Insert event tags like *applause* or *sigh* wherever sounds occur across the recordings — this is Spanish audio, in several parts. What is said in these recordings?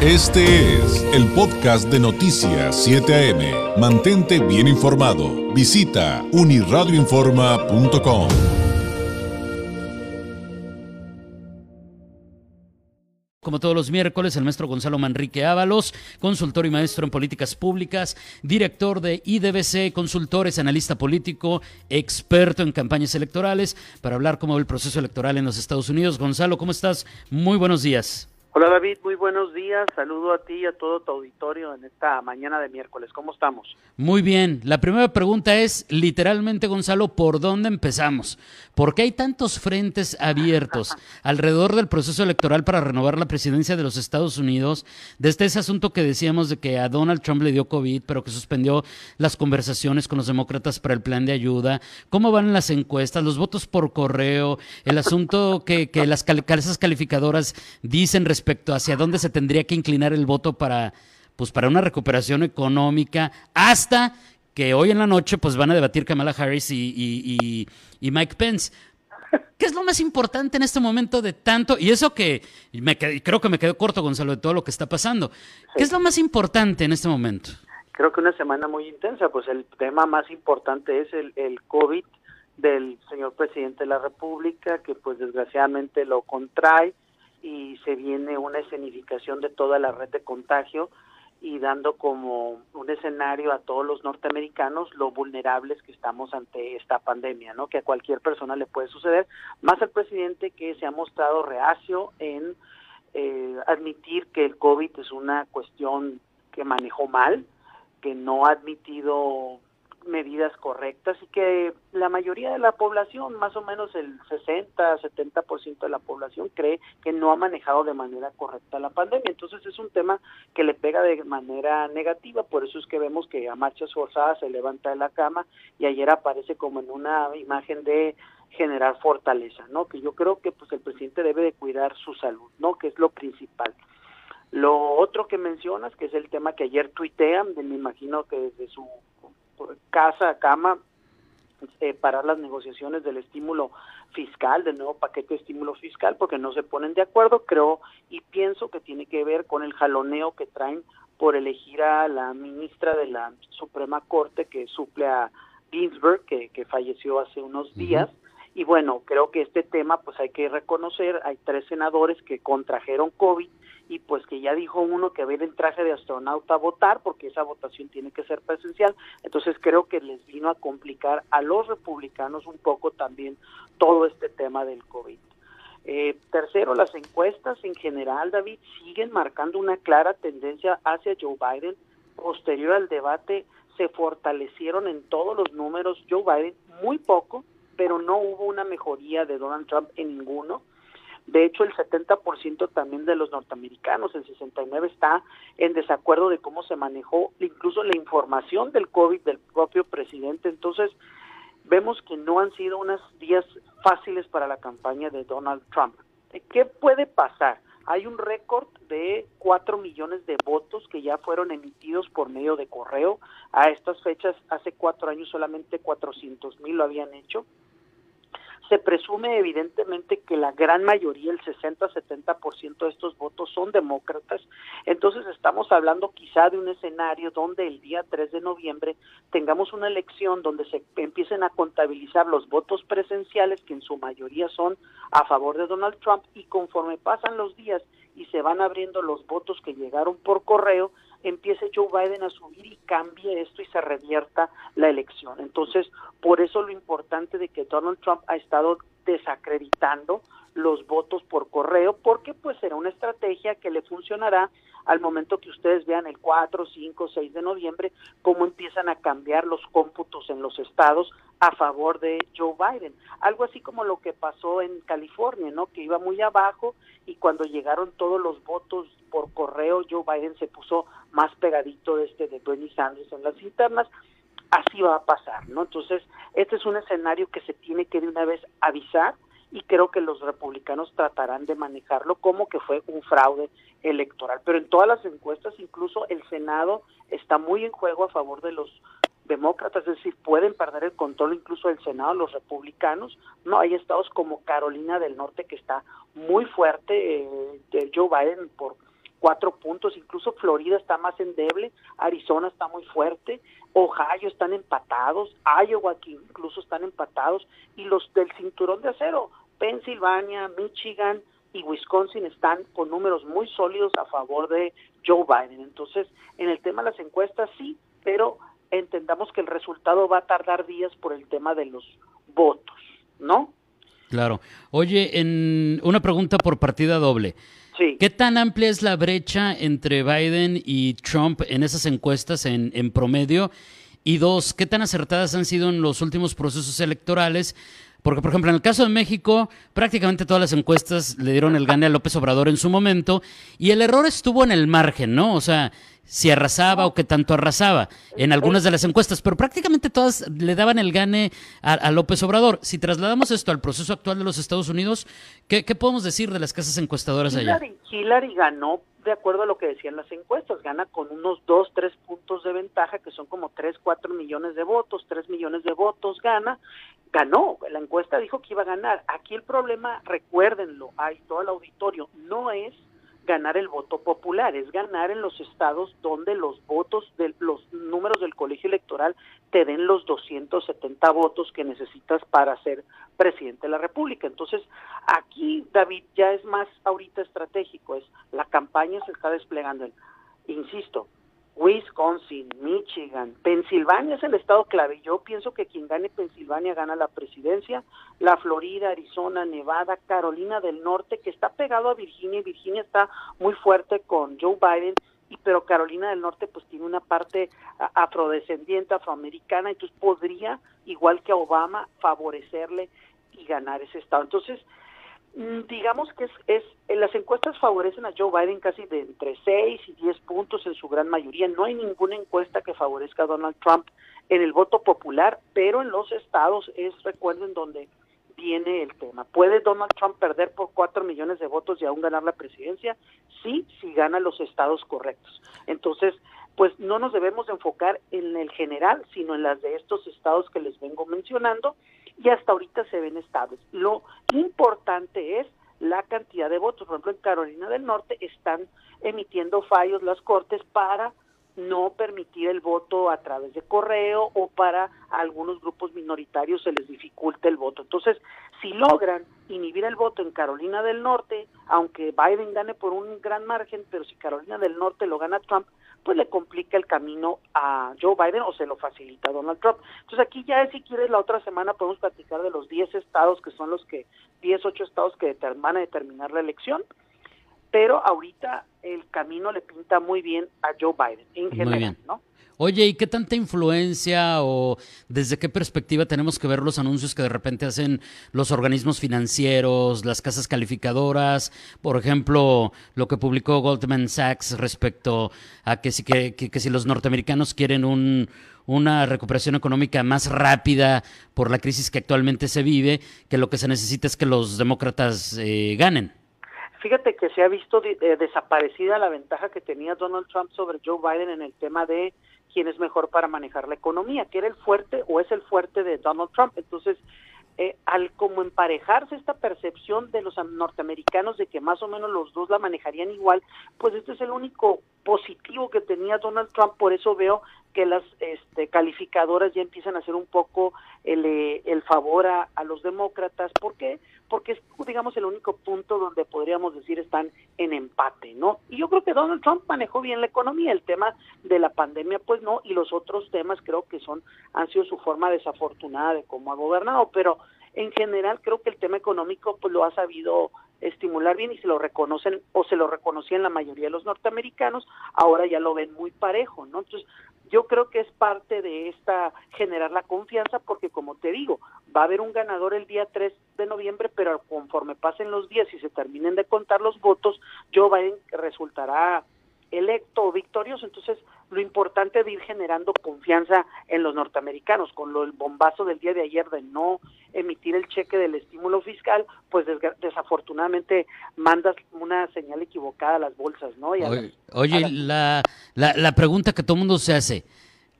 Este es el podcast de Noticias 7 AM. Mantente bien informado. Visita uniradioinforma.com. Como todos los miércoles, el maestro Gonzalo Manrique Ábalos, consultor y maestro en políticas públicas, director de IDBC Consultores, analista político, experto en campañas electorales, para hablar cómo va el proceso electoral en los Estados Unidos. Gonzalo, ¿cómo estás? Muy buenos días. Hola David, muy buenos días. Saludo a ti y a todo tu auditorio en esta mañana de miércoles. ¿Cómo estamos? Muy bien. La primera pregunta es, literalmente, Gonzalo, ¿por dónde empezamos? ¿Por qué hay tantos frentes abiertos *laughs* alrededor del proceso electoral para renovar la presidencia de los Estados Unidos? Desde ese asunto que decíamos de que a Donald Trump le dio COVID, pero que suspendió las conversaciones con los demócratas para el plan de ayuda. ¿Cómo van las encuestas? Los votos por correo, el asunto que, que las casas calificadoras dicen respecto respecto hacia dónde se tendría que inclinar el voto para, pues, para una recuperación económica, hasta que hoy en la noche pues, van a debatir Kamala Harris y, Mike Pence. ¿Qué es lo más importante en este momento de tanto? Y eso que me creo que me quedó corto, Gonzalo, de todo lo que está pasando. ¿Qué es lo más importante en este momento? Creo que una semana muy intensa, pues el tema más importante es el, el COVID del señor presidente de la República, que pues desgraciadamente lo contrae y se viene una escenificación de toda la red de contagio y dando como un escenario a todos los norteamericanos lo vulnerables que estamos ante esta pandemia, ¿no? Que a cualquier persona le puede suceder, más al presidente que se ha mostrado reacio en eh, admitir que el COVID es una cuestión que manejó mal, que no ha admitido medidas correctas y que la mayoría de la población, más o menos el 60, 70% de la población cree que no ha manejado de manera correcta la pandemia. Entonces es un tema que le pega de manera negativa, por eso es que vemos que a marchas forzadas se levanta de la cama y ayer aparece como en una imagen de generar fortaleza, ¿no? Que yo creo que pues el presidente debe de cuidar su salud, ¿no? Que es lo principal. Lo otro que mencionas, que es el tema que ayer tuitean, me imagino que desde su casa a cama eh, parar las negociaciones del estímulo fiscal, del nuevo paquete de estímulo fiscal, porque no se ponen de acuerdo, creo y pienso que tiene que ver con el jaloneo que traen por elegir a la ministra de la Suprema Corte que suple a Ginsburg, que, que falleció hace unos días. Y bueno, creo que este tema, pues hay que reconocer, hay tres senadores que contrajeron COVID y pues que ya dijo uno que va en traje de astronauta a votar porque esa votación tiene que ser presencial. Entonces creo que les vino a complicar a los republicanos un poco también todo este tema del COVID. Eh, tercero, las encuestas en general, David, siguen marcando una clara tendencia hacia Joe Biden. Posterior al debate, se fortalecieron en todos los números Joe Biden, muy poco, pero no hubo una mejoría de Donald Trump en ninguno. De hecho, el 70% también de los norteamericanos, el 69% está en desacuerdo de cómo se manejó incluso la información del COVID del propio presidente. Entonces, vemos que no han sido unos días fáciles para la campaña de Donald Trump. ¿Qué puede pasar? Hay un récord de 4 millones de votos que ya fueron emitidos por medio de correo. A estas fechas, hace cuatro años solamente 400 mil lo habían hecho se presume evidentemente que la gran mayoría, el 60-70% de estos votos son demócratas, entonces estamos hablando quizá de un escenario donde el día 3 de noviembre tengamos una elección donde se empiecen a contabilizar los votos presenciales, que en su mayoría son a favor de Donald Trump, y conforme pasan los días y se van abriendo los votos que llegaron por correo, empiece Joe Biden a subir y cambie esto y se revierta la elección. Entonces, por eso lo importante de que Donald Trump ha estado desacreditando los votos por correo, porque pues será una estrategia que le funcionará al momento que ustedes vean el 4, 5, 6 de noviembre, cómo empiezan a cambiar los cómputos en los estados a favor de Joe Biden. Algo así como lo que pasó en California, ¿no? Que iba muy abajo y cuando llegaron todos los votos por correo, Joe Biden se puso más pegadito de este de Bernie Sanders en las internas. Así va a pasar, ¿no? Entonces, este es un escenario que se tiene que de una vez avisar y creo que los republicanos tratarán de manejarlo como que fue un fraude electoral. Pero en todas las encuestas, incluso el Senado está muy en juego a favor de los demócratas, es decir, pueden perder el control incluso del Senado los republicanos. No, hay estados como Carolina del Norte que está muy fuerte, eh, Joe Biden por cuatro puntos, incluso Florida está más endeble, Arizona está muy fuerte, Ohio están empatados, Iowa aquí incluso están empatados, y los del cinturón de acero, Pensilvania, Michigan y Wisconsin están con números muy sólidos a favor de Joe Biden. Entonces, en el tema de las encuestas sí, pero entendamos que el resultado va a tardar días por el tema de los votos, ¿no? Claro. Oye, en una pregunta por partida doble. Sí. ¿Qué tan amplia es la brecha entre Biden y Trump en esas encuestas en, en promedio? Y dos, ¿qué tan acertadas han sido en los últimos procesos electorales? Porque, por ejemplo, en el caso de México, prácticamente todas las encuestas le dieron el gane a López Obrador en su momento y el error estuvo en el margen, ¿no? O sea, si arrasaba o qué tanto arrasaba en algunas de las encuestas, pero prácticamente todas le daban el gane a, López Obrador. Si trasladamos esto al proceso actual de los Estados Unidos, ¿qué, podemos decir de las casas encuestadoras allá? Hillary ganó de acuerdo a lo que decían las encuestas, gana con unos 2, 3 puntos de ventaja, que son como 3, 4 millones de votos, 3 millones de votos gana, ganó, la encuesta dijo que iba a ganar. Aquí el problema, recuérdenlo, hay todo el auditorio, no es ganar el voto popular, es ganar en los estados donde los votos de los números del colegio electoral te den los 270 votos que necesitas para ser presidente de la República. Entonces, aquí David ya es más ahorita estratégico, es la campaña se está desplegando en, insisto, Wisconsin, Michigan, Pensilvania es el estado clave. Yo pienso que quien gane Pensilvania gana la presidencia. La Florida, Arizona, Nevada, Carolina del Norte, que está pegado a Virginia y Virginia está muy fuerte con Joe Biden. Y, pero Carolina del Norte pues tiene una parte afrodescendiente, afroamericana, entonces podría, igual que Obama, favorecerle y ganar ese estado. Entonces, digamos que es, es las encuestas favorecen a Joe Biden casi de entre 6 y 10 puntos en su gran mayoría. No hay ninguna encuesta que favorezca a Donald Trump en el voto popular, pero en los estados es, recuerden, donde viene el tema. ¿Puede Donald Trump perder por 4 millones de votos y aún ganar la presidencia? Sí, si gana los estados correctos. Entonces, pues no nos debemos enfocar en el general, sino en las de estos estados que les vengo mencionando y hasta ahorita se ven estables. Lo importante es la cantidad de votos. Por ejemplo, en Carolina del Norte están emitiendo fallos las cortes para no permitir el voto a través de correo o para algunos grupos minoritarios se les dificulte el voto. Entonces, si logran inhibir el voto en Carolina del Norte, aunque Biden gane por un gran margen, pero si Carolina del Norte lo gana Trump, pues le complica el camino a Joe Biden o se lo facilita a Donald Trump. Entonces aquí ya si quieres la otra semana podemos platicar de los 10 estados que son los que, 10, 8 estados que van a determinar la elección, pero ahorita el camino le pinta muy bien a Joe Biden en general, ¿no? Oye, ¿y qué tanta influencia o desde qué perspectiva tenemos que ver los anuncios que de repente hacen los organismos financieros, las casas calificadoras? Por ejemplo, lo que publicó Goldman Sachs respecto a que si, que, que, si los norteamericanos quieren un, una recuperación económica más rápida por la crisis que actualmente se vive, que lo que se necesita es que los demócratas eh, ganen. Fíjate que se ha visto eh, desaparecida la ventaja que tenía Donald Trump sobre Joe Biden en el tema de quién es mejor para manejar la economía, que era el fuerte o es el fuerte de Donald Trump. Entonces, eh, al como emparejarse esta percepción de los norteamericanos de que más o menos los dos la manejarían igual, pues este es el único positivo que tenía Donald Trump, por eso veo que las este, calificadoras ya empiezan a hacer un poco el, eh, el favor a, a, los demócratas. ¿Por qué? Porque es, digamos, el único punto donde podríamos decir están en empate, ¿no? Y yo creo que Donald Trump manejó bien la economía, el tema de la pandemia, pues no, y los otros temas creo que son, han sido su forma desafortunada de cómo ha gobernado, pero en general creo que el tema económico pues lo ha sabido estimular bien y se lo reconocen o se lo reconocían la mayoría de los norteamericanos, ahora ya lo ven muy parejo, ¿no? Entonces, yo creo que es parte de esta generar la confianza porque como te digo, va a haber un ganador el día 3 de noviembre, pero conforme pasen los días y se terminen de contar los votos, Joe Biden resultará electo o victorioso. Entonces, lo importante es ir generando confianza en los norteamericanos. Con lo, el bombazo del día de ayer de no emitir el cheque del estímulo fiscal, pues desafortunadamente mandas una señal equivocada a las bolsas, ¿no? oye, la, la, la pregunta que todo el mundo se hace,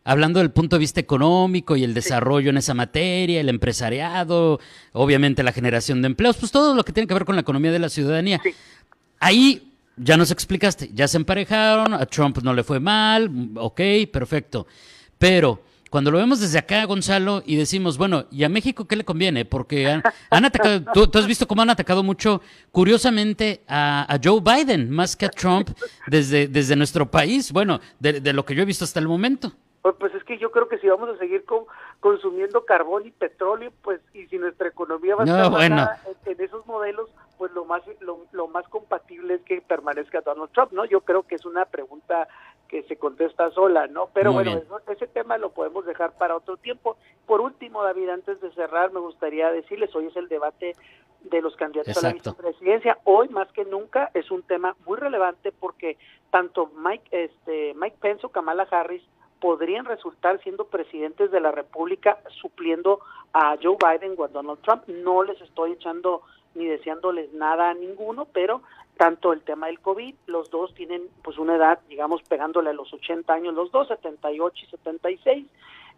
hablando del punto de vista económico y el desarrollo en esa materia, el empresariado, obviamente la generación de empleos, pues todo lo que tiene que ver con la economía de la ciudadanía. Ahí ya nos explicaste, ya se emparejaron, a Trump no le fue mal, ok, perfecto. Pero cuando lo vemos desde acá, Gonzalo, y decimos, bueno, ¿y a México qué le conviene? Porque han, atacado, *laughs* tú, has visto cómo han atacado mucho, curiosamente, a, Joe Biden, más que a Trump, desde, desde nuestro país, bueno, de, lo que yo he visto hasta el momento. Pues, pues es que yo creo que si vamos a seguir consumiendo carbón y petróleo, pues, y si nuestra economía va a estar en, esos modelos, pues lo más lo, lo, más compatible es que permanezca Donald Trump, ¿no? Yo creo que es una pregunta que se contesta sola, ¿no? Pero bueno, ese tema lo podemos dejar para otro tiempo. Por último, David, antes de cerrar, me gustaría decirles, hoy es el debate de los candidatos a la vicepresidencia. Hoy, más que nunca, es un tema muy relevante porque tanto Mike, este, Mike Pence o Kamala Harris podrían resultar siendo presidentes de la República supliendo a Joe Biden o a Donald Trump. No les estoy echando ni deseándoles nada a ninguno, pero tanto el tema del COVID, los dos tienen pues una edad, digamos, pegándole a los 80 años, los dos, 78 y 76,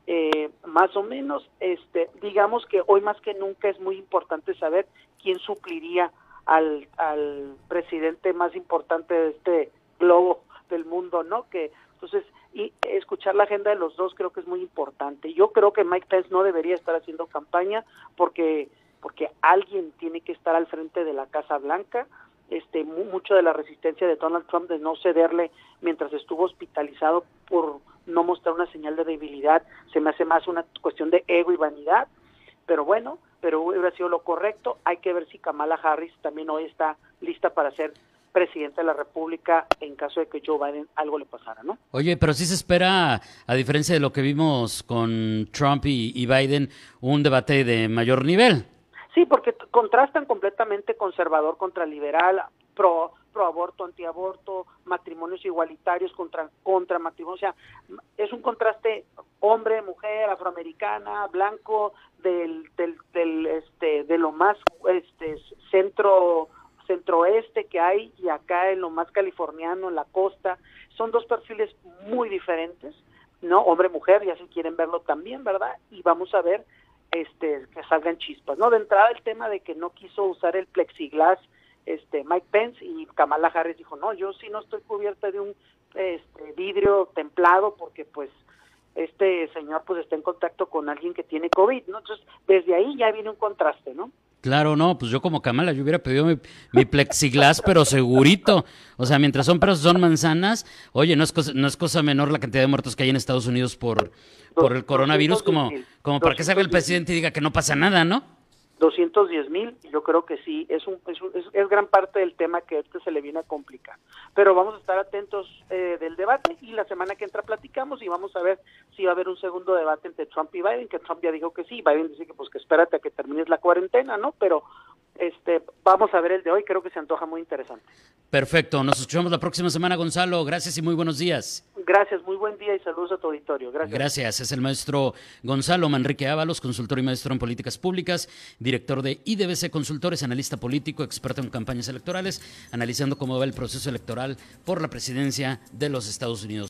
eh, más o menos, este, digamos que hoy más que nunca es muy importante saber quién supliría al, al presidente más importante de este globo del mundo, ¿no? Que entonces y escuchar la agenda de los dos creo que es muy importante. Yo creo que Mike Pence no debería estar haciendo campaña porque porque alguien tiene que estar al frente de la Casa Blanca. Este, mucho de la resistencia de Donald Trump de no cederle mientras estuvo hospitalizado por no mostrar una señal de debilidad, se me hace más una cuestión de ego y vanidad, pero bueno, pero hubiera sido lo correcto. Hay que ver si Kamala Harris también hoy está lista para ser presidente de la República en caso de que Joe Biden algo le pasara, ¿no? Oye, pero sí se espera, a diferencia de lo que vimos con Trump y Biden, un debate de mayor nivel. Sí, porque contrastan completamente conservador contra liberal, pro pro aborto, antiaborto, matrimonios igualitarios contra contra matrimonio, o sea, es un contraste hombre, mujer, afroamericana, blanco del del, del este de lo más este centro centroeste que hay y acá en lo más californiano, en la costa, son dos perfiles muy diferentes, ¿no? Hombre, mujer, ya si quieren verlo también, ¿verdad? Y vamos a ver este, que salgan chispas, ¿no? De entrada el tema de que no quiso usar el plexiglas este Mike Pence y Kamala Harris dijo, "No, yo sí no estoy cubierta de un este, vidrio templado porque pues este señor pues está en contacto con alguien que tiene COVID, ¿no? Entonces, desde ahí ya viene un contraste, ¿no? Claro, no, pues yo como Kamala, yo hubiera pedido mi, plexiglas, pero segurito. O sea, mientras son perros son manzanas, oye, no es cosa, no es cosa menor la cantidad de muertos que hay en Estados Unidos por, por el coronavirus, como, como para que salga el presidente y diga que no pasa nada, ¿no? 210 mil, yo creo que sí, es, un, es, es, gran parte del tema que este se le viene a complicar. Pero vamos a estar atentos eh, del debate y la semana que entra platicamos y vamos a ver si va a haber un segundo debate entre Trump y Biden, que Trump ya dijo que sí, Biden dice que pues que espérate a que termines la cuarentena, ¿no? Pero este vamos a ver el de hoy, creo que se antoja muy interesante. Perfecto, nos escuchamos la próxima semana, Gonzalo. Gracias y muy buenos días. Gracias, muy buen día y saludos a tu auditorio. Gracias. Gracias, es el maestro Gonzalo Manrique Ábalos, consultor y maestro en políticas públicas, director de IDBC Consultores, analista político, experto en campañas electorales, analizando cómo va el proceso electoral por la presidencia de los Estados Unidos.